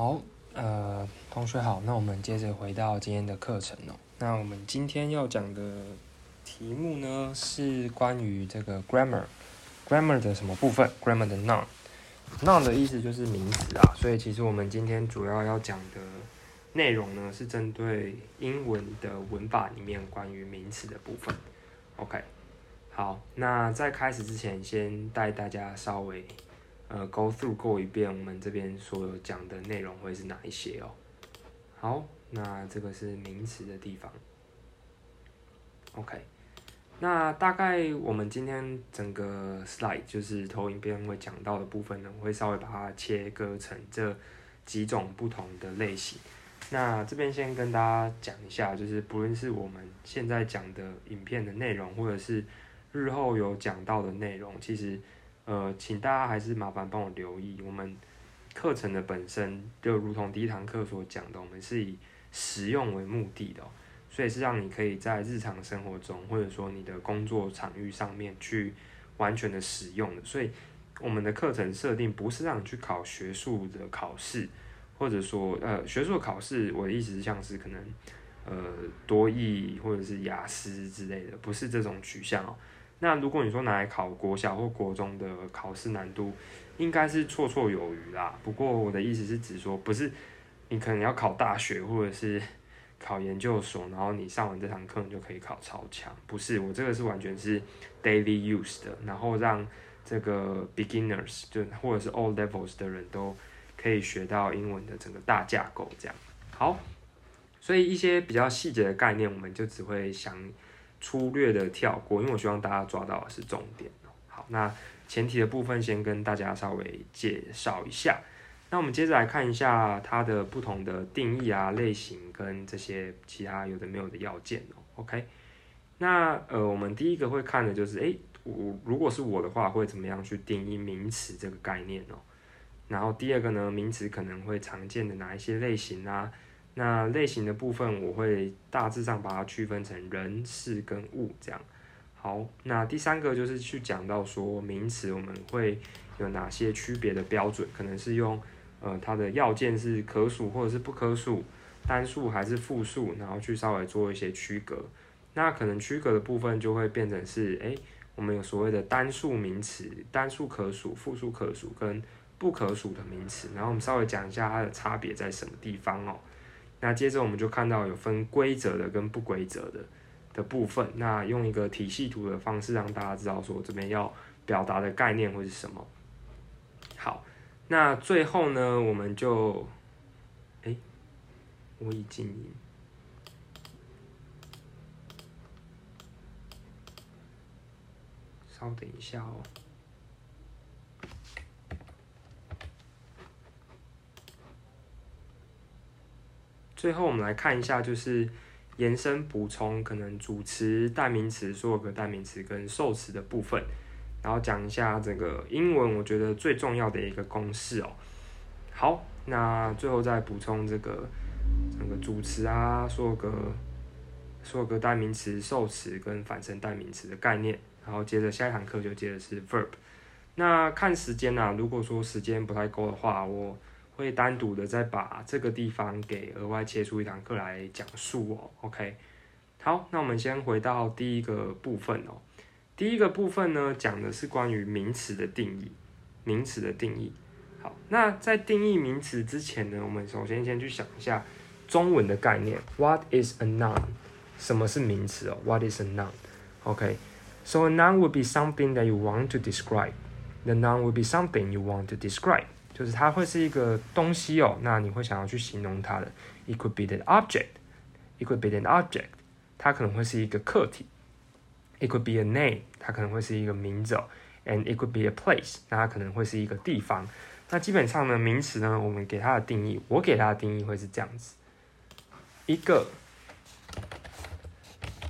好，呃，同学好，那我们接着回到今天的课程哦。那我们今天要讲的题目呢，是关于这个 grammar，grammar 的什么部分？grammar 的 noun，noun 的意思就是名词啊。所以其实我们今天主要要讲的内容呢，是针对英文的文法里面关于名词的部分。OK，好，那在开始之前，先带大家稍微。呃，go through 过一遍，我们这边所有讲的内容会是哪一些哦？好，那这个是名词的地方。OK，那大概我们今天整个 slide 就是投影片会讲到的部分呢，我会稍微把它切割成这几种不同的类型。那这边先跟大家讲一下，就是不论是我们现在讲的影片的内容，或者是日后有讲到的内容，其实。呃，请大家还是麻烦帮我留意，我们课程的本身就如同第一堂课所讲的，我们是以实用为目的的，所以是让你可以在日常生活中，或者说你的工作场域上面去完全的使用的。所以我们的课程设定不是让你去考学术的考试，或者说呃学术考试，我的意思是像是可能呃多义或者是雅思之类的，不是这种取向哦。那如果你说拿来考国小或国中的考试难度，应该是绰绰有余啦。不过我的意思是指说，不是你可能要考大学或者是考研究所，然后你上完这堂课你就可以考超强，不是。我这个是完全是 daily use 的，然后让这个 beginners 就或者是 all levels 的人都可以学到英文的整个大架构这样。好，所以一些比较细节的概念，我们就只会想。粗略的跳过，因为我希望大家抓到的是重点好，那前提的部分先跟大家稍微介绍一下。那我们接着来看一下它的不同的定义啊、类型跟这些其他有的没有的要件哦。OK，那呃，我们第一个会看的就是，诶，我如果是我的话，会怎么样去定义名词这个概念哦？然后第二个呢，名词可能会常见的哪一些类型啊？那类型的部分，我会大致上把它区分成人、事跟物这样。好，那第三个就是去讲到说名词，我们会有哪些区别的标准？可能是用呃它的要件是可数或者是不可数，单数还是复数，然后去稍微做一些区隔。那可能区隔的部分就会变成是，诶，我们有所谓的单数名词、单数可数、复数可数跟不可数的名词，然后我们稍微讲一下它的差别在什么地方哦。那接着我们就看到有分规则的跟不规则的的部分。那用一个体系图的方式让大家知道说这边要表达的概念会是什么。好，那最后呢，我们就，哎，我已经，稍等一下哦。最后我们来看一下，就是延伸补充可能主词、代名词、所有个代名词跟受词的部分，然后讲一下这个英文我觉得最重要的一个公式哦。好，那最后再补充这个整个主词啊，所有个所有个代名词、受词跟反身代名词的概念，然后接着下一堂课就接着是 verb。那看时间呐，如果说时间不太够的话，我。会单独的再把这个地方给额外切出一堂课来讲述哦，OK。好，那我们先回到第一个部分哦。第一个部分呢，讲的是关于名词的定义。名词的定义。好，那在定义名词之前呢，我们首先先去想一下中文的概念。What is a noun？什么是名词哦？What is a noun？OK，so a noun would be something that you want to describe. The noun would be something you want to describe. 就是它会是一个东西哦，那你会想要去形容它的。It could be an object. It could be an object. 它可能会是一个客体。It could be a name. 它可能会是一个名字哦。And it could be a place. 那它可能会是一个地方。那基本上呢，名词呢，我们给它的定义，我给它的定义会是这样子：一个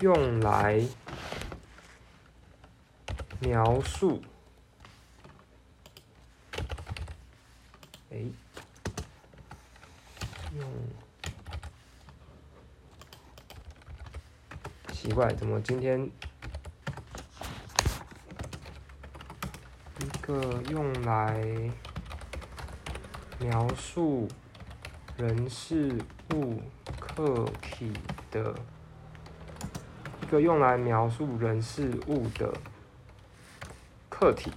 用来描述。哎，用奇怪，怎么今天一个用来描述人事物客体的一个用来描述人事物的客体，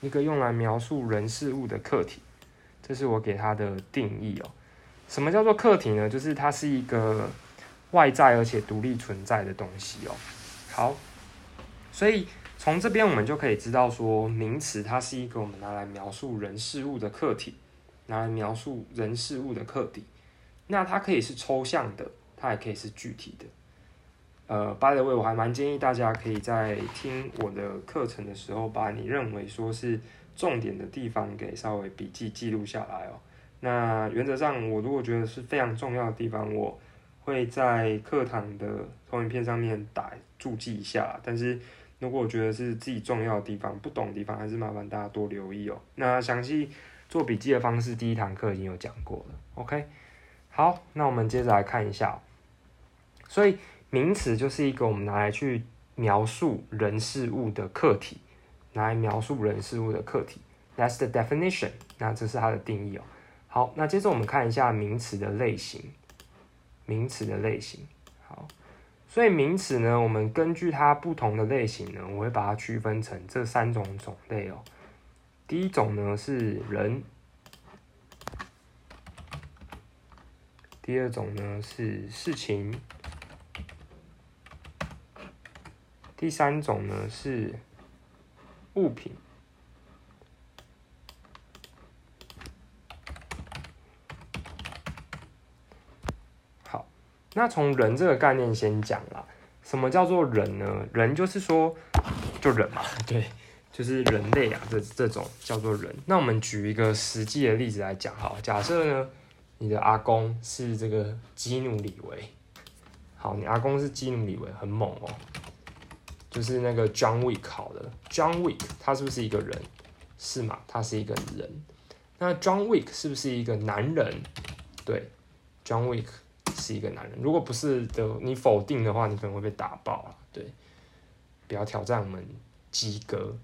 一个用来描述人事物的客体，这是我给它的定义哦。什么叫做客体呢？就是它是一个外在而且独立存在的东西哦。好，所以从这边我们就可以知道说，名词它是一个我们拿来描述人事物的客体，拿来描述人事物的客体。那它可以是抽象的，它也可以是具体的。呃，by the way，我还蛮建议大家可以在听我的课程的时候，把你认为说是重点的地方给稍微笔记记录下来哦。那原则上，我如果觉得是非常重要的地方，我会在课堂的投影片上面打注记一下。但是如果我觉得是自己重要的地方、不懂的地方，还是麻烦大家多留意哦。那详细做笔记的方式，第一堂课已经有讲过了。OK，好，那我们接着来看一下。所以名词就是一个我们拿来去描述人事物的客体，来描述人事物的客体。That's the definition。那这是它的定义哦。好，那接着我们看一下名词的类型。名词的类型，好，所以名词呢，我们根据它不同的类型呢，我会把它区分成这三种种类哦。第一种呢是人，第二种呢是事情，第三种呢是物品。好那从人这个概念先讲啦，什么叫做人呢？人就是说，就人嘛，对，就是人类啊，这这种叫做人。那我们举一个实际的例子来讲哈，假设呢，你的阿公是这个基努里维，好，你阿公是基努里维，很猛哦，就是那个 John Wick 好的，John Wick 他是不是一个人？是嘛？他是一个人。那 John Wick 是不是一个男人？对，John Wick。是一个男人，如果不是的，你否定的话，你可能会被打爆啊。对，不要挑战我们及格。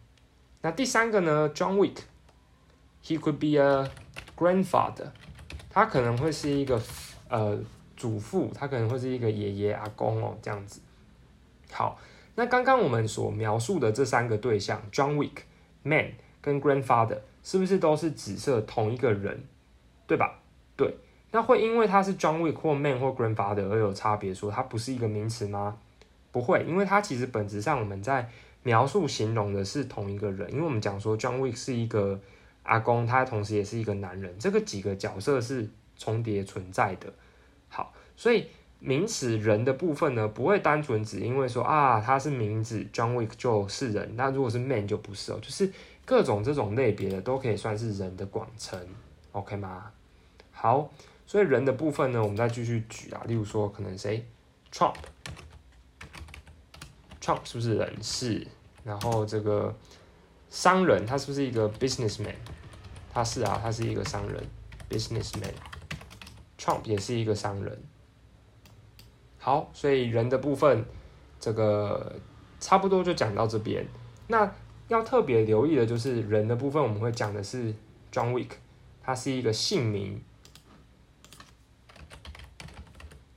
那第三个呢？John Wick，he could be a grandfather，他可能会是一个呃祖父，他可能会是一个爷爷阿公哦，这样子。好，那刚刚我们所描述的这三个对象，John Wick，man 跟 grandfather，是不是都是指涉同一个人？对吧？对。那会因为它是 John Wick 或 Man 或 Grandfather 而有差别，说它不是一个名词吗？不会，因为它其实本质上我们在描述形容的是同一个人，因为我们讲说 John Wick 是一个阿公，他同时也是一个男人，这个几个角色是重叠存在的。好，所以名词人的部分呢，不会单纯只因为说啊他是名字 John Wick 就是人，那如果是 Man 就不是哦，就是各种这种类别的都可以算是人的广称，OK 吗？好。所以人的部分呢，我们再继续举啊，例如说可能谁，Trump，Trump 是不是人？是。然后这个商人，他是不是一个 businessman？他是啊，他是一个商人，businessman。Trump 也是一个商人。好，所以人的部分，这个差不多就讲到这边。那要特别留意的就是人的部分，我们会讲的是 John Wick，他是一个姓名。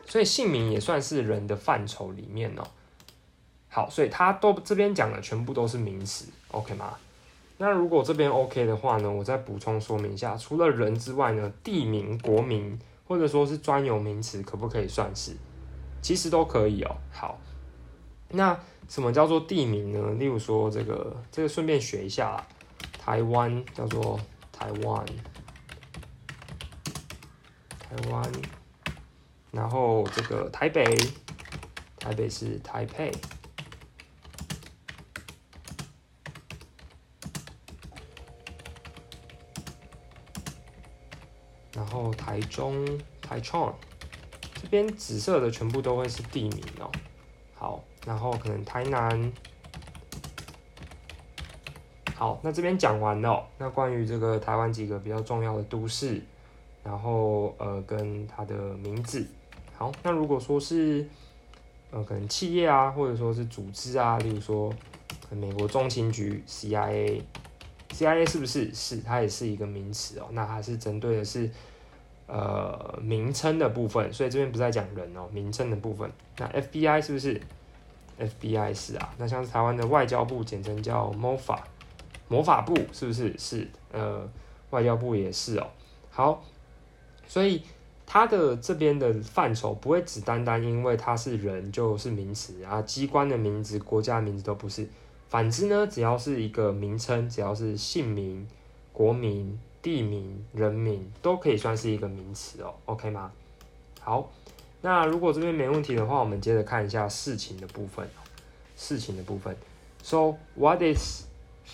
所以姓名也算是人的范畴里面哦。好，所以他都这边讲的全部都是名词，OK 吗？那如果这边 OK 的话呢，我再补充说明一下，除了人之外呢，地名、国名或者说是专有名词，可不可以算是？其实都可以哦。好，那什么叫做地名呢？例如说这个，这个顺便学一下，台湾叫做台湾，台湾。然后这个台北，台北是台北，然后台中台创，这边紫色的全部都会是地名哦。好，然后可能台南，好，那这边讲完了。那关于这个台湾几个比较重要的都市，然后呃跟它的名字。好，那如果说是，呃，可能企业啊，或者说是组织啊，例如说美国中情局 CIA，CIA 是不是是它也是一个名词哦？那它是针对的是呃名称的部分，所以这边不再讲人哦，名称的部分。那 FBI 是不是？FBI 是啊，那像是台湾的外交部，简称叫 MOFA，魔法部是不是？是，呃，外交部也是哦。好，所以它的这边的范畴不会只单单因为它是人就是名词啊，机关的名字、国家名字都不是。反之呢，只要是一个名称，只要是姓名、国名。地名、人名都可以算是一个名词哦，OK 吗？好，那如果这边没问题的话，我们接着看一下事情的部分。事情的部分，So what is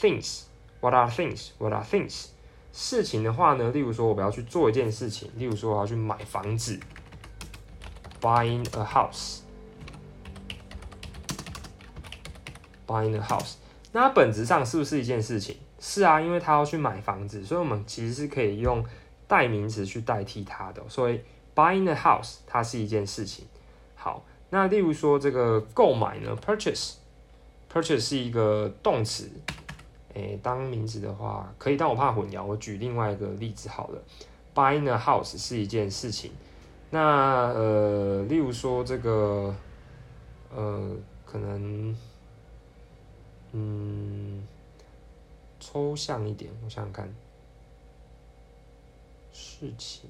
things? What are things? What are things? 事情的话呢，例如说我们要去做一件事情，例如说我要去买房子，buying a house。buying a house，那它本质上是不是一件事情？是啊，因为他要去买房子，所以我们其实是可以用代名词去代替它的。所以 buying a house 它是一件事情。好，那例如说这个购买呢，purchase，purchase 是一个动词。诶，当名词的话可以，但我怕混淆，我举另外一个例子好了。buying a house 是一件事情。那呃，例如说这个呃，可能嗯。抽象一点，我想想看，事情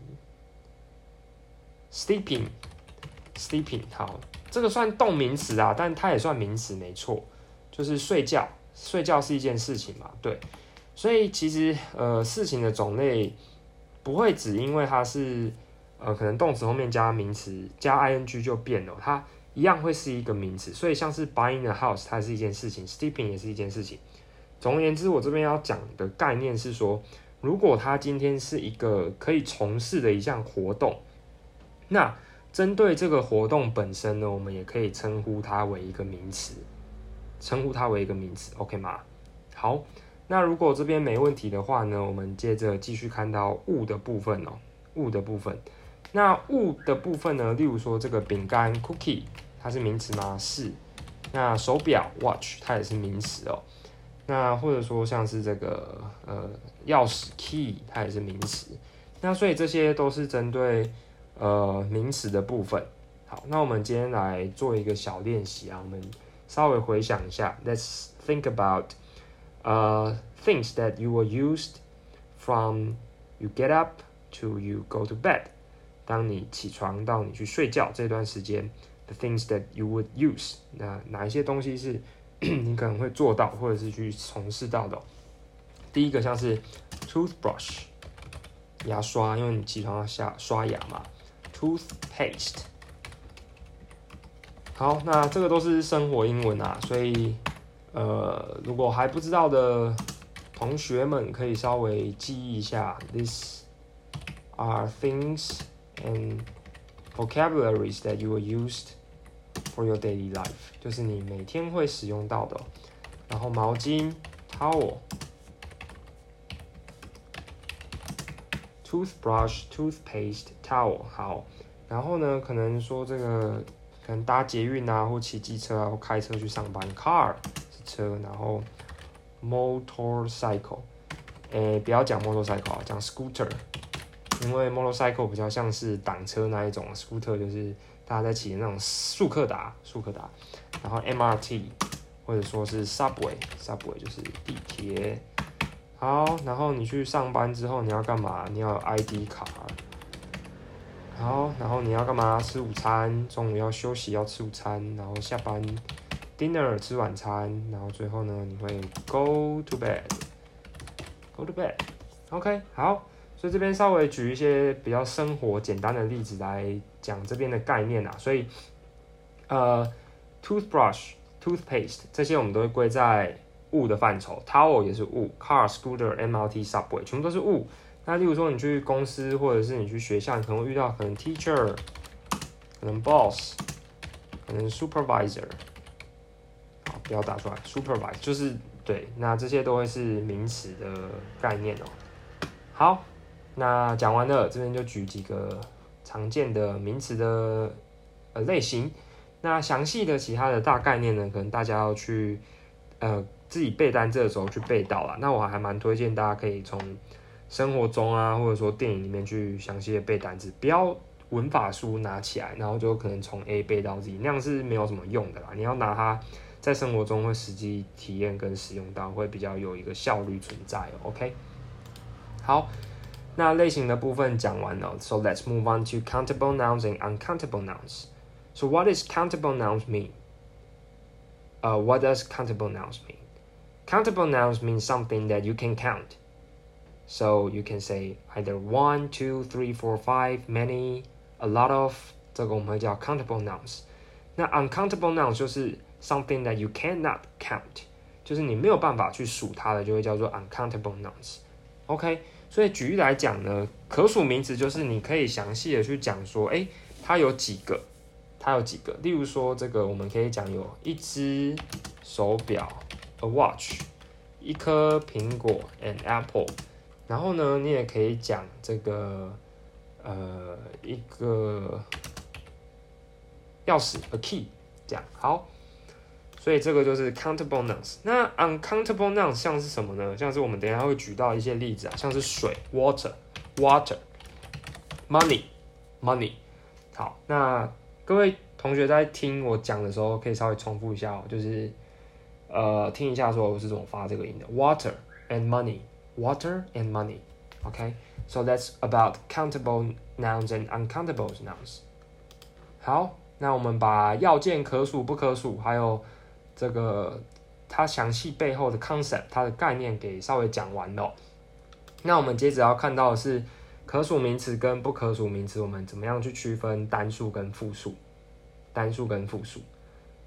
，sleeping，sleeping，好，这个算动名词啊，但它也算名词，没错，就是睡觉，睡觉是一件事情嘛，对，所以其实呃，事情的种类不会只因为它是呃，可能动词后面加名词加 ing 就变了，它一样会是一个名词，所以像是 buying a house，它是一件事情，sleeping 也是一件事情。总而言之，我这边要讲的概念是说，如果它今天是一个可以从事的一项活动，那针对这个活动本身呢，我们也可以称呼它为一个名词，称呼它为一个名词，OK 吗？好，那如果这边没问题的话呢，我们接着继续看到物的部分哦，物的部分。那物的部分呢，例如说这个饼干 cookie，它是名词吗？是。那手表 watch，它也是名词哦。那或者说像是这个呃钥匙 key，它也是名词。那所以这些都是针对呃名词的部分。好，那我们今天来做一个小练习啊，我们稍微回想一下。Let's think about uh things that you were used from you get up to you go to bed。当你起床到你去睡觉这段时间，the things that you would use，那哪一些东西是？你可能会做到，或者是去从事到的。第一个像是 toothbrush 牙刷，因为你起床要下刷牙嘛。toothpaste 好，那这个都是生活英文啊，所以呃，如果还不知道的同学们可以稍微记忆一下。These are things and vocabularies that you will used. For your daily life，就是你每天会使用到的。然后毛巾，towel，toothbrush，toothpaste，towel。好，然后呢，可能说这个可能搭捷运啊，或骑机车啊，或开车去上班，car 是车，然后 motorcycle，诶，不要讲 motorcycle 啊，讲 scooter，因为 motorcycle 比较像是挡车那一种，scooter 就是。大家在骑的那种速克达，速克达，然后 MRT 或者说是 Subway，Subway 就是地铁。好，然后你去上班之后你要干嘛？你要 ID 卡。好，然后你要干嘛？吃午餐，中午要休息要吃午餐，然后下班 dinner 吃晚餐，然后最后呢你会 go to bed，go to bed。OK，好。所以这边稍微举一些比较生活简单的例子来讲这边的概念啊，所以呃，toothbrush、toothpaste 这些我们都会归在物的范畴，towel 也是物，car、scooter、MRT、subway 全部都是物。那例如说你去公司或者是你去学校，你可能会遇到可能 teacher、可能 boss、可能 supervisor，好，不要打出来，supervisor 就是对，那这些都会是名词的概念哦。好。那讲完了，这边就举几个常见的名词的呃类型。那详细的其他的大概念呢，可能大家要去呃自己背单词的时候去背到了。那我还蛮推荐大家可以从生活中啊，或者说电影里面去详细的背单词，不要文法书拿起来，然后就可能从 A 背到 Z，那样是没有什么用的啦。你要拿它在生活中会实际体验跟使用到，会比较有一个效率存在。OK，好，那类型的部分讲完了，So let's move on to countable nouns and uncountable nouns. So what is countable nouns mean? Uh, what does countable nouns mean? Countable nouns mean something that you can count. So you can say either one, two, three, four, five, many, a lot of，这个我们会叫 countable nouns。那 uncountable nouns 就是 something that you cannot count，就是你没有办法去数它的，就会叫做 uncountable nouns。OK， 所以举例来讲呢，可数名词就是你可以详细的去讲说，诶，它有几个，它有几个。例如说这个，我们可以讲有一只手表，a watch，一颗苹果，an apple。然后呢，你也可以讲这个，呃，一个钥匙，a key，这样好。所以这个就是 countable nouns。那 uncountable nouns 像是什么呢？像是我们等下会举到一些例子啊，像是水，water，water，money，money。好，那各位同学在听我讲的时候，可以稍微重复一下哦，就是呃，听一下说我是怎么发这个音的，water and money。water and money. OK。So that's about countable nouns and uncountable nouns. 好，那我们把要件可数不可数，还有这个它详细背后的 concept，它的概念给稍微讲完了。那我们接着要看到的是可数名词跟不可数名词，我们怎么样去区分单数跟复数？单数跟复数。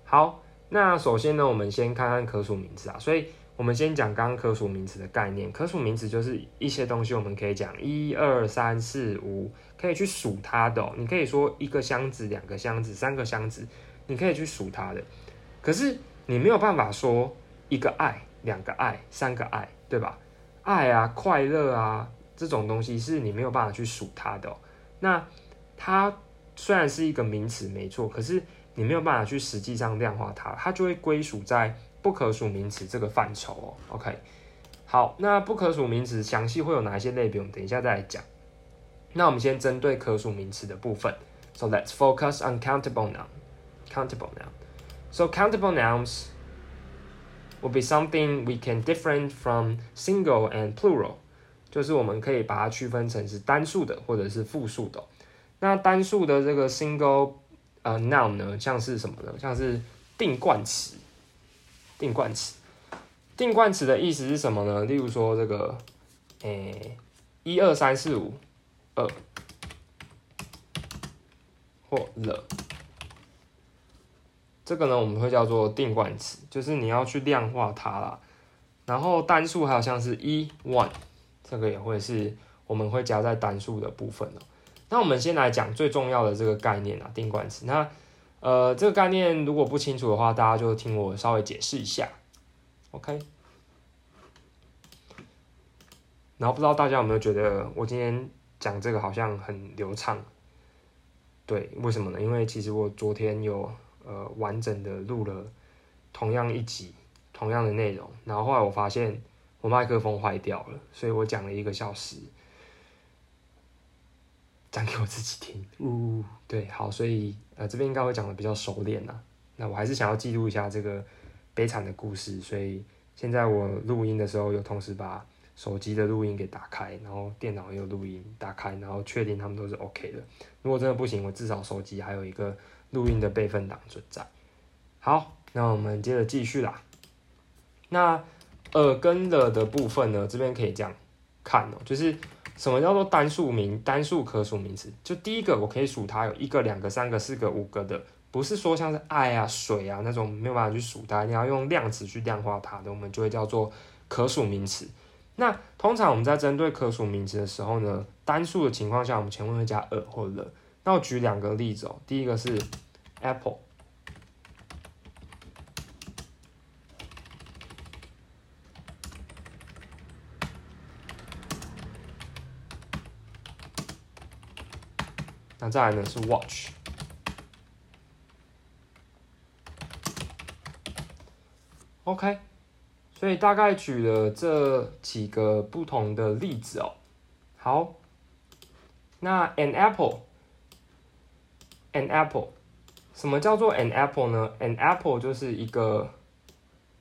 好，那首先呢，我们先看看可数名词啊，所以。我们先讲刚刚可数名词的概念。可数名词就是一些东西，我们可以讲一二三四五，可以去数它的。你可以说一个箱子、两个箱子、三个箱子，你可以去数它的。可是你没有办法说一个爱、两个爱、三个爱，对吧？爱啊、快乐啊这种东西是你没有办法去数它的。那它虽然是一个名词，没错，可是你没有办法去实际上量化它，它就会归属在。不可数名词这个范畴哦，OK，好，那不可数名词详细会有哪一些类别？我们等一下再来讲。那我们先针对可数名词的部分，So let's focus on countable noun. Countable noun. So countable nouns will be something we can different from single and plural，就是我们可以把它区分成是单数的或者是复数的。那单数的这个 single 呃 noun 呢，像是什么呢？像是定冠词。定冠词，定冠词的意思是什么呢？例如说这个，诶，一二三四五，二或了，这个呢我们会叫做定冠词，就是你要去量化它啦。然后单数还有像是一 one，这个也会是我们会加在单数的部分哦。那我们先来讲最重要的这个概念啊，定冠词。那呃，这个概念如果不清楚的话，大家就听我稍微解释一下，OK。然后不知道大家有没有觉得我今天讲这个好像很流畅？对，为什么呢？因为其实我昨天有呃完整的录了同样一集同样的内容，然后后来我发现我麦克风坏掉了，所以我讲了一个小时。讲给我自己听，呜，对，好，所以呃这边应该会讲的比较熟练呐。那我还是想要记录一下这个悲惨的故事，所以现在我录音的时候有同时把手机的录音给打开，然后电脑也有录音打开，然后确定他们都是 OK 的。如果真的不行，我至少手机还有一个录音的备份档存在。好，那我们接着继续啦。那耳跟了的部分呢，这边可以这样看哦，就是。什么叫做单数名、单数可数名词？就第一个，我可以数它有一个、两个、三个、四个、五个的，不是说像是爱啊、水啊那种没有办法去数它，你要用量词去量化它的，我们就会叫做可数名词。那通常我们在针对可数名词的时候呢，单数的情况下，我们前面会加 a 或了。那我举两个例子哦，第一个是 apple。那再来呢是 watch，OK，所以大概举了这几个不同的例子哦。好，那 an Apple An apple，什么叫做 an apple 呢？an apple 就是一个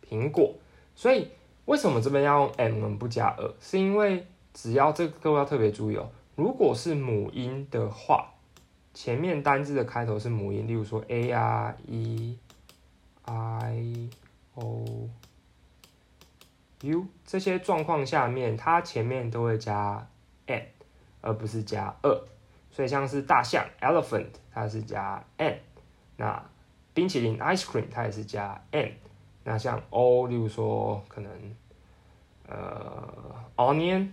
苹果，所以为什么这边要用 an 不加 a？是因为只要这个各位要特别注意哦，如果是母音的话，前面单字的开头是母音，例如说 a r、e、i、o。u 这些状况下面，它前面都会加 an 而不是加二。所以像是大象 elephant，它是加 n。那冰淇淋 ice cream，它也是加 n。那像 o，例如说可能呃 onion，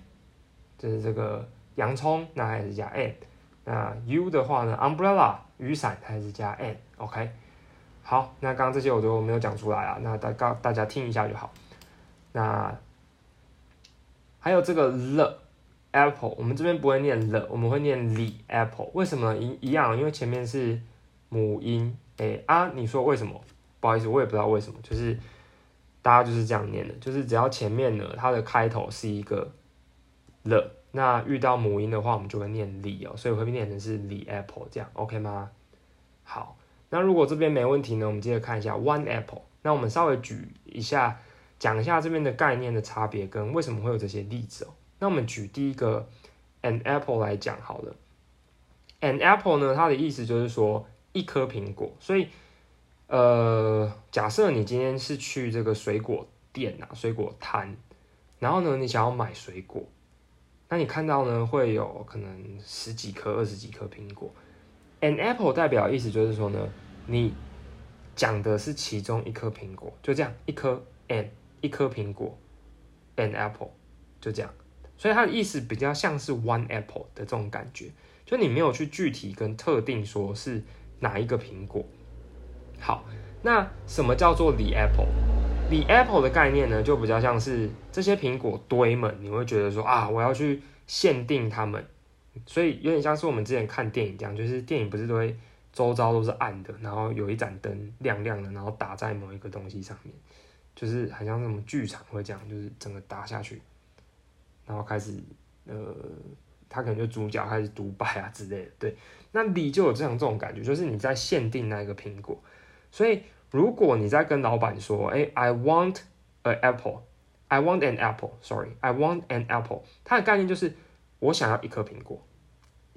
就是这个洋葱，那还是加 n。那 u 的话呢，umbrella 雨伞，它还是加 n。OK，好，那刚刚这些我都没有讲出来啊，那大大大家听一下就好。那还有这个了 apple，我们这边不会念了我们会念 the apple。为什么一一样？因为前面是母音。哎啊，你说为什么？不好意思，我也不知道为什么，就是大家就是这样念的，就是只要前面呢它的开头是一个了那遇到母音的话，我们就会念 the 哦，所以会念成是 the apple 这样，OK 吗？好，那如果这边没问题呢，我们接着看一下 one apple。那我们稍微举一下。讲一下这边的概念的差别跟为什么会有这些例子哦。那我们举第一个 an apple 来讲好了。an apple 呢，它的意思就是说一颗苹果。所以，呃，假设你今天是去这个水果店啊，水果摊，然后呢，你想要买水果，那你看到呢，会有可能十几颗、二十几颗苹果。an apple 代表意思就是说呢，你讲的是其中一颗苹果，就这样一颗 an。一颗苹果，an apple，就这样，所以它的意思比较像是 one apple 的这种感觉，就你没有去具体跟特定说是哪一个苹果。好，那什么叫做里 apple？里 apple 的概念呢，就比较像是这些苹果堆们，你会觉得说啊，我要去限定它们，所以有点像是我们之前看电影这样，就是电影不是都会周遭都是暗的，然后有一盏灯亮亮的，然后打在某一个东西上面。就是很像什么剧场会这样，就是整个打下去，然后开始，呃，他可能就主角开始独白啊之类的。对，那你就有这样这种感觉，就是你在限定那一个苹果。所以如果你在跟老板说，哎，I want a apple，I want an apple，sorry，I want an apple，它的概念就是我想要一颗苹果，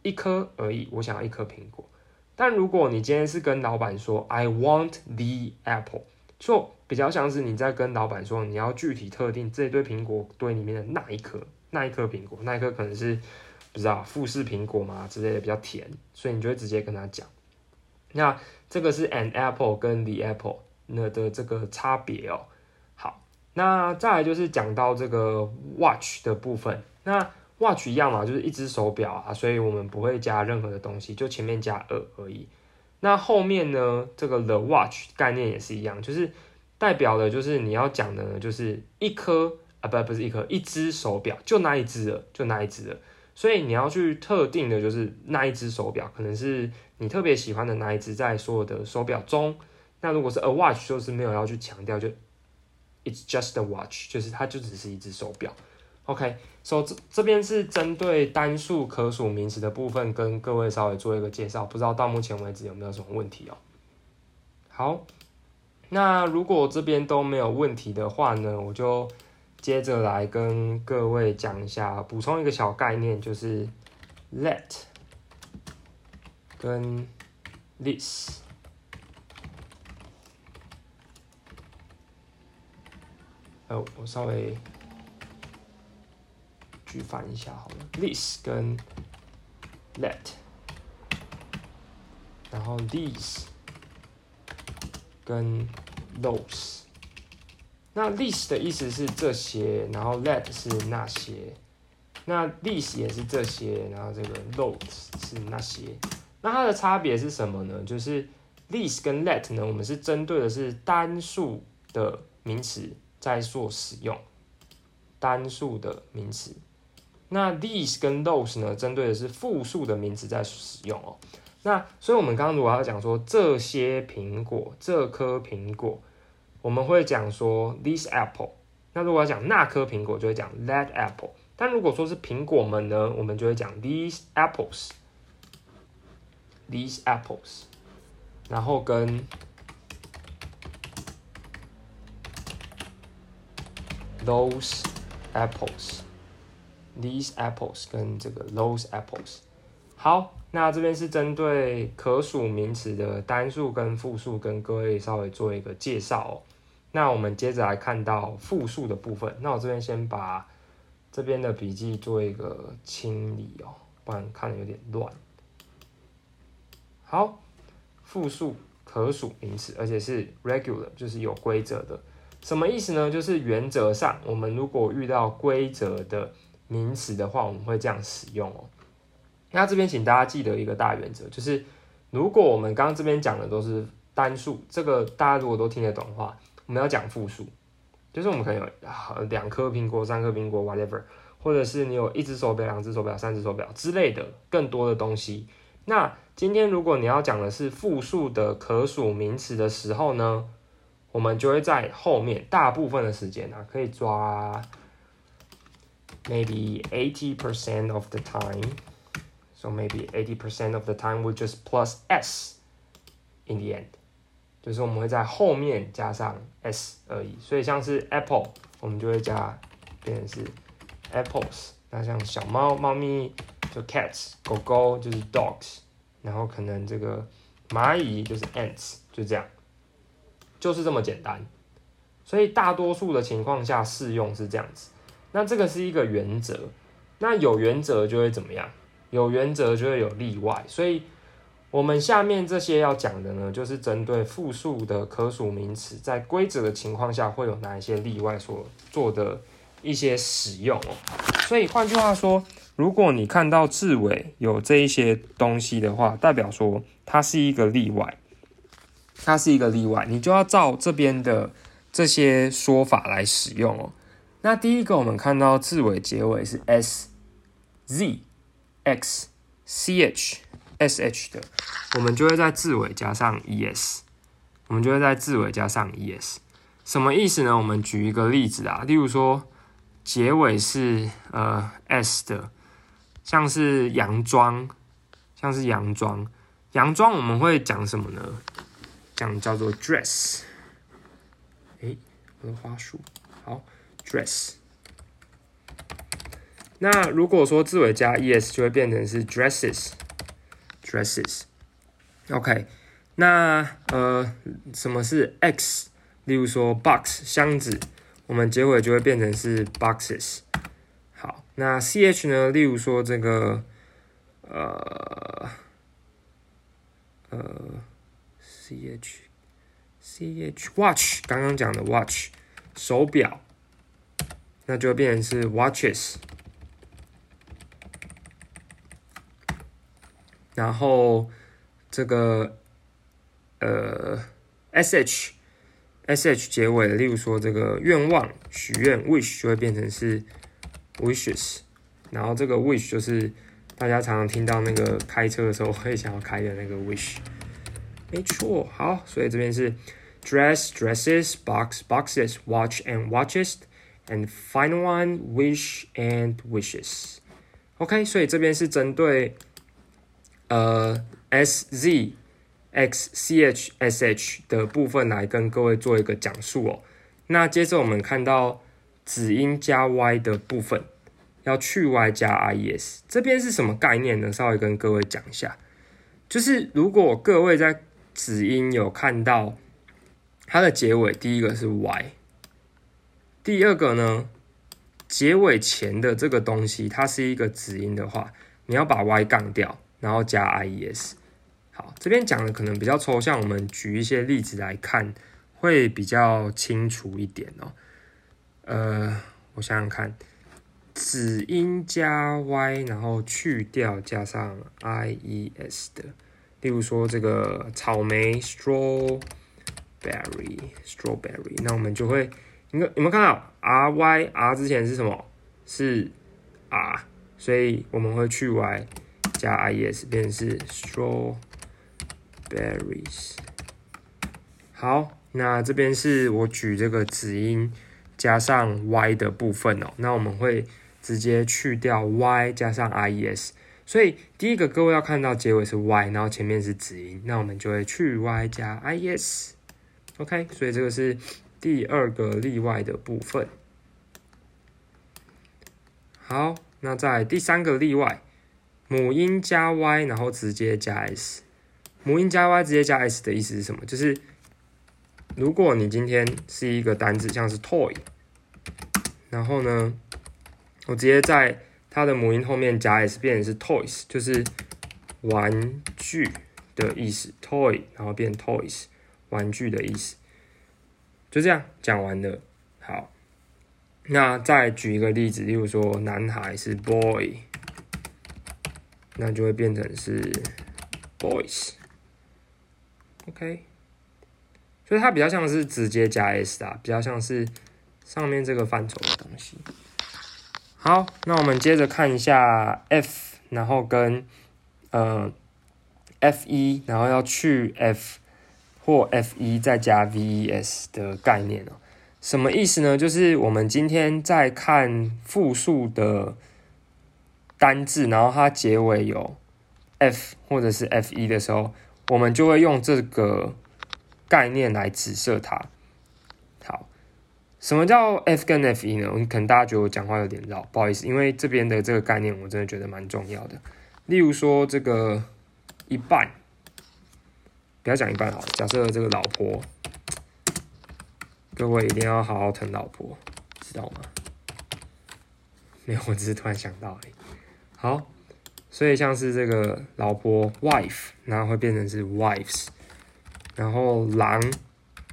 一颗而已，我想要一颗苹果。但如果你今天是跟老板说，I want the apple。就比较像是你在跟老板说，你要具体特定这堆苹果堆里面的那一颗，那一颗苹果，那一颗可能是不知道富士苹果嘛之类的比较甜，所以你就会直接跟他讲。那这个是 an apple 跟 the apple 那的这个差别哦。好，那再来就是讲到这个 watch 的部分。那 watch 一样嘛，就是一只手表啊，所以我们不会加任何的东西，就前面加二而已。那后面呢？这个 the watch 概念也是一样，就是代表的，就是你要讲的，就是一颗不不是一颗，一只手表，就那一只了，就那一只了。所以你要去特定的，就是那一只手表，可能是你特别喜欢的那一只，在所有的手表中。那如果是 a watch，就是没有要去强调，就 it's just a watch，就是它就只是一只手表。OK，所以这这边是针对单数可数名词的部分，跟各位稍微做一个介绍。不知道到目前为止有没有什么问题哦？好，那如果这边都没有问题的话呢，我就接着来跟各位讲一下，补充一个小概念，就是 let 跟 this。哦，我稍微。举反一下好了，this 跟 let，然后 these 跟 those。那 this 的意思是这些，然后 let 是那些，那 these 也是这些，然后这个 those 是那些。那它的差别是什么呢？就是 this 跟 let 呢，我们是针对的是单数的名词在做使用，单数的名词。那 these 跟 those 呢，针对的是复数的名词在使用哦。那所以，我们刚刚如果要讲说这些苹果，这颗苹果，我们会讲说 this apple。那如果要讲那颗苹果，就会讲 that apple。但如果说是苹果们呢，我们就会讲 these apples，these apples，然后跟 those apples，these apples 跟这个 those apples。好，那这边是针对可数名词的单数跟复数，跟各位稍微做一个介绍哦。那我们接着来看到复数的部分。那我这边先把这边的笔记做一个清理哦，不然看的有点乱。好，复数可数名词，而且是 regular，就是有规则的。什么意思呢？就是原则上，我们如果遇到规则的名词的话，我们会这样使用哦。那这边请大家记得一个大原则，就是如果我们刚刚这边讲的都是单数，这个大家如果都听得懂的话，我们要讲复数，就是我们可能有两颗苹果、三颗苹果，whatever，或者是你有一只手表、两只手表、三只手表之类的更多的东西。那今天如果你要讲的是复数的可数名词的时候呢，我们就会在后面大部分的时间啊，可以抓 maybe eighty percent of the time。So maybe eighty percent of the time we just plus s in the end，就是我们会在后面加上 s 而已。所以像是 apple，我们就会加变成是 apples。那像小猫、猫咪就 cats，狗狗就是 dogs，然后可能这个蚂蚁就是 ants，就这样，就是这么简单。所以大多数的情况下适用是这样子。那这个是一个原则。那有原则就会怎么样？有原则就会有例外，所以我们下面这些要讲的呢，就是针对复数的可数名词，在规则的情况下会有哪一些例外所做的一些使用哦。所以换句话说，如果你看到字尾有这一些东西的话，代表说它是一个例外，它是一个例外，你就要照这边的这些说法来使用哦。那第一个，我们看到字尾结尾是 s z。x c h s h 的，我们就会在字尾加上 e s，我们就会在字尾加上 e s，什么意思呢？我们举一个例子啊，例如说结尾是呃 s 的，像是洋装，像是洋装，洋装我们会讲什么呢？讲叫做 dress。诶，我的花束，好，dress。那如果说字尾加 es 就会变成是 dresses Dresses，OK，那呃，什么是 x？例如说 box 箱子，我们结尾就会变成是 boxes。好，那 ch 呢？例如说这个呃呃 ch ch watch，刚刚讲的 watch 手表，那就会变成是 watches。然后这个呃，s h s h 结尾的，例如说这个愿望许愿 wish 就会变成是 wishes，然后这个 wish 就是大家常常听到那个开车的时候会想要开的那个 wish，没错，好，所以这边是 dress dresses box boxes watch and watches，and final one wish and wishes，OK，所以这边是针对。呃，s z x c h s h 的部分来跟各位做一个讲述哦。那接着我们看到子音加 y 的部分，要去 y 加 i s，这边是什么概念呢？稍微跟各位讲一下，就是如果各位在子音有看到它的结尾，第一个是 y，第二个呢，结尾前的这个东西它是一个子音的话，你要把 y 杠掉。然后加 i e s，好，这边讲的可能比较抽象，我们举一些例子来看，会比较清楚一点哦。呃，我想想看，子音加 y，然后去掉加上 i e s 的，例如说这个草莓 strawberry，strawberry，那我们就会，你们有没有看到 r y r 之前是什么？是 r，所以我们会去 y。加 i s 变是 strawberries。好，那这边是我举这个子音加上 y 的部分哦。那我们会直接去掉 y 加上 i e s，所以第一个各位要看到结尾是 y，然后前面是子音，那我们就会去 y 加 i e s，OK，所以这个是第二个例外的部分。好，那在第三个例外，母音加 y，然后直接加 s。母音加 y 直接加 s 的意思是什么？就是如果你今天是一个单字，像是 toy，然后呢，我直接在它的母音后面加 s，变成是 toys，就是玩具的意思。toy，然后变 toys，玩具的意思。就这样讲完了。好。那再举一个例子，例如说男孩是 boy，那就会变成是 boys，OK，所以它比较像是直接加 s 啊，比较像是上面这个范畴的东西。好，那我们接着看一下 f，然后跟呃 f 一，然后要去 f 或 f 一再加 ves 的概念哦。什么意思呢？就是我们今天在看复数的单字，然后它结尾有 f 或者是 f 一的时候，我们就会用这个概念来指涉它。好，什么叫 f 跟 f 一呢？可能大家觉得我讲话有点绕，不好意思，因为这边的这个概念我真的觉得蛮重要的。例如说这个一半，不要讲一半好，假设这个老婆。各位一定要好好疼老婆，知道吗？没有，我只是突然想到而已。好，所以像是这个老婆 wife，然后会变成是 wives，然后狼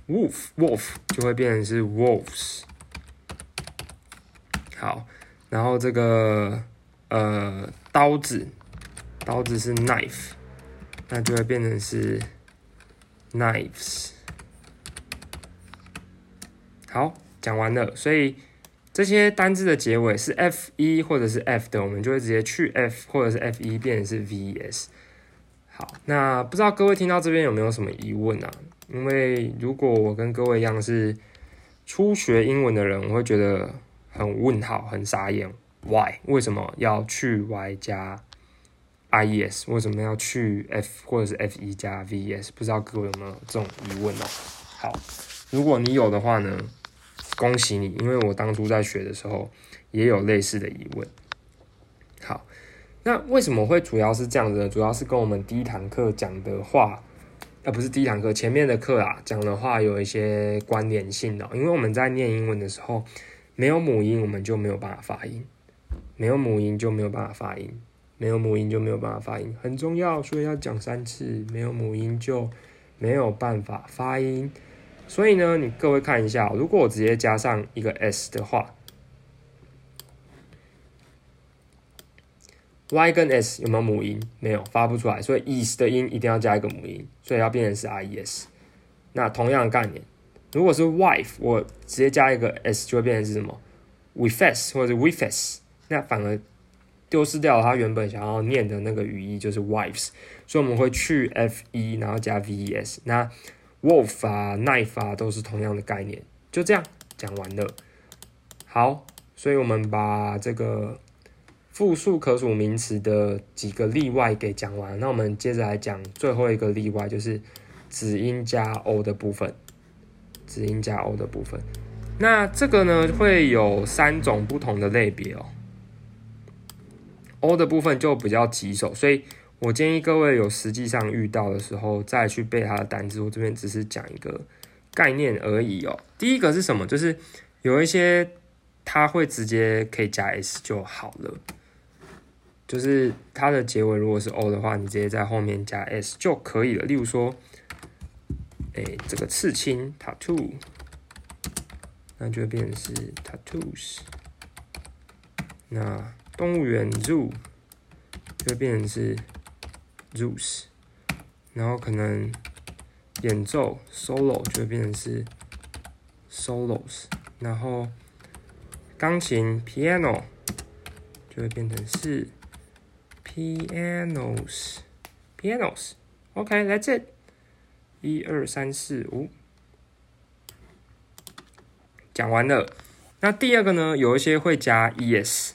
wolf wolf 就会变成是 wolves。好，然后这个呃刀子，刀子是 knife，那就会变成是 knives。好，讲完了。所以这些单字的结尾是 f 一或者是 f 的，我们就会直接去 f 或者是 f 一，变成是 vs。好，那不知道各位听到这边有没有什么疑问啊？因为如果我跟各位一样是初学英文的人，我会觉得很问号、很傻眼。Why？为什么要去 y 加 ies？为什么要去 f 或者是 f 一加 vs？不知道各位有没有这种疑问呢？好，如果你有的话呢？恭喜你，因为我当初在学的时候也有类似的疑问。好，那为什么会主要是这样子呢？主要是跟我们第一堂课讲的话，呃，不是第一堂课前面的课啊，讲的话有一些关联性的。因为我们在念英文的时候，没有母音，我们就没有办法发音；没有母音就没有办法发音；没有母音就没有办法发音，很重要，所以要讲三次。没有母音就没有办法发音。所以呢，你各位看一下，如果我直接加上一个 s 的话，y 跟 s 有没有母音？没有，发不出来。所以 is 的音一定要加一个母音，所以要变成是 ies。那同样的概念，如果是 wife，我直接加一个 s 就会变成是什么？wefs 或者 wefs，那反而丢失掉了它原本想要念的那个语义，就是 wives。所以我们会去 f 一，然后加 ves。那 wolf 啊，knife 啊，都是同样的概念。就这样讲完了。好，所以我们把这个复数可数名词的几个例外给讲完。那我们接着来讲最后一个例外，就是子音加 o 的部分。子音加 o 的部分，那这个呢会有三种不同的类别哦。o 的部分就比较棘手，所以。我建议各位有实际上遇到的时候再去背它的单词。我这边只是讲一个概念而已哦。第一个是什么？就是有一些它会直接可以加 s 就好了，就是它的结尾如果是 o 的话，你直接在后面加 s 就可以了。例如说，哎，这个刺青 tattoo，那就会变成是 tattoos。那动物园 zoo 就会变成是。Zeus，然后可能演奏 solo 就会变成是 solos，然后钢琴 piano 就会变成是 pianos，pianos。OK，that's it。一二三四五，讲完了。那第二个呢，有一些会加 es，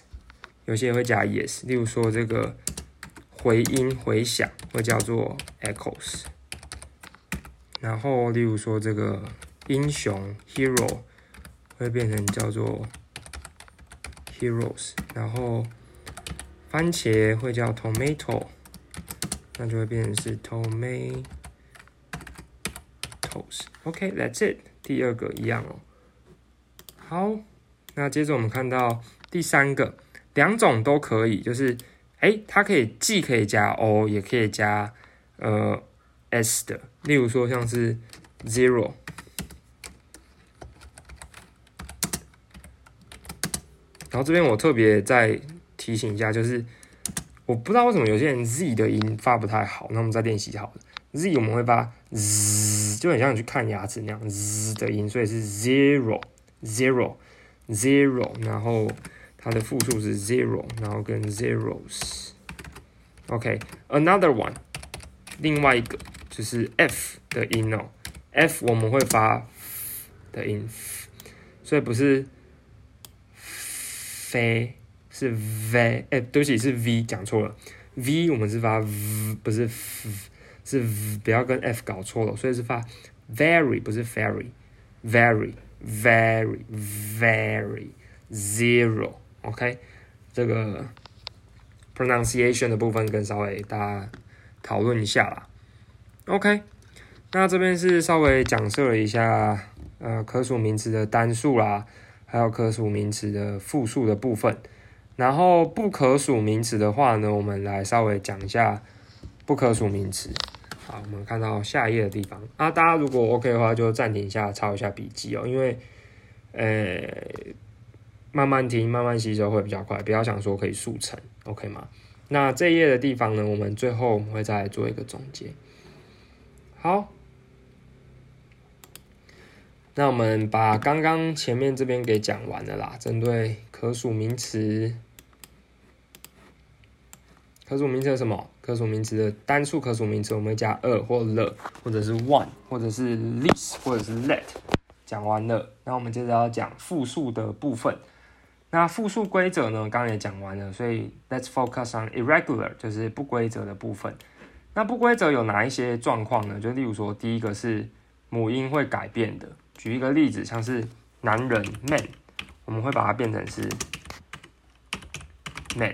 有些会加 es，例如说这个回音回响会叫做 echoes，然后例如说这个英雄 hero 会变成叫做 heroes，然后番茄会叫 tomato，那就会变成是 tomatoes。OK，that's it。第二个一样哦。好，那接着我们看到第三个，两种都可以，就是哎，它可以既可以加 o，也可以加呃 s 的。例如说像是 zero，然后这边我特别再提醒一下，就是我不知道为什么有些人 z 的音发不太好，那我们再练习好了。z 我们会发 z，就很像你去看牙齿那样 z 的音，所以是 zero。zero zero，然后它的复数是 zero，然后跟 zeros。OK，another one，另外一个就是 f 的音哦，f 我们会发的音，所以不是飞是 v，哎，对不起是 v，讲错了，v 我们是发 v，不是 f，是 v，不要跟 f 搞错了，所以是发 very，不是 very，very。Very, very zero. OK，这个 pronunciation 的部分跟稍微大家讨论一下啦。OK，那这边是稍微讲述了一下呃可数名词的单数啦，还有可数名词的复数的部分。然后不可数名词的话呢，我们来稍微讲一下不可数名词。好，我们看到下一页的地方啊，大家如果 OK 的话，就暂停一下，抄一下笔记哦，因为呃，慢慢听，慢慢吸收会比较快，不要想说可以速成，OK 吗？那这一页的地方呢，我们最后会再做一个总结。好，那我们把刚刚前面这边给讲完了啦，针对可数名词。可数名词什么？可数名词的单数可数名词，我们加二或 the，或者是 one，或者是 this，或者是 let。讲完了，那我们接着要讲复数的部分。那复数规则呢？刚也讲完了，所以 let's focus on irregular，就是不规则的部分。那不规则有哪一些状况呢？就例如说，第一个是母音会改变的。举一个例子，像是男人 man，我们会把它变成是 man。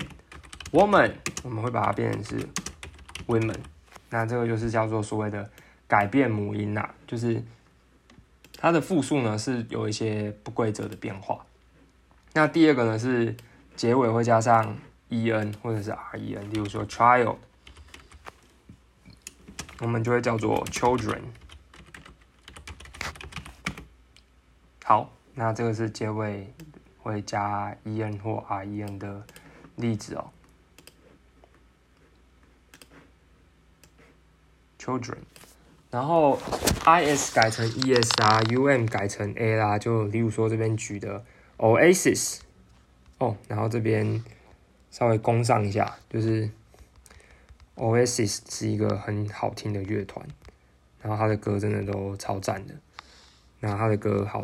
woman 我们会把它变成是 women，那这个就是叫做所谓的改变母音啦，就是它的复数呢是有一些不规则的变化。那第二个呢是结尾会加上 e n 或者是 r e n，例如说 child，我们就会叫做 children。好，那这个是结尾会加 e n 或 r e n 的例子哦。Children，然后 I S 改成 E S 啊，U M 改成 A 啦，就例如说这边举的 Oasis，哦，然后这边稍微攻上一下，就是 Oasis 是一个很好听的乐团，然后他的歌真的都超赞的，然后他的歌好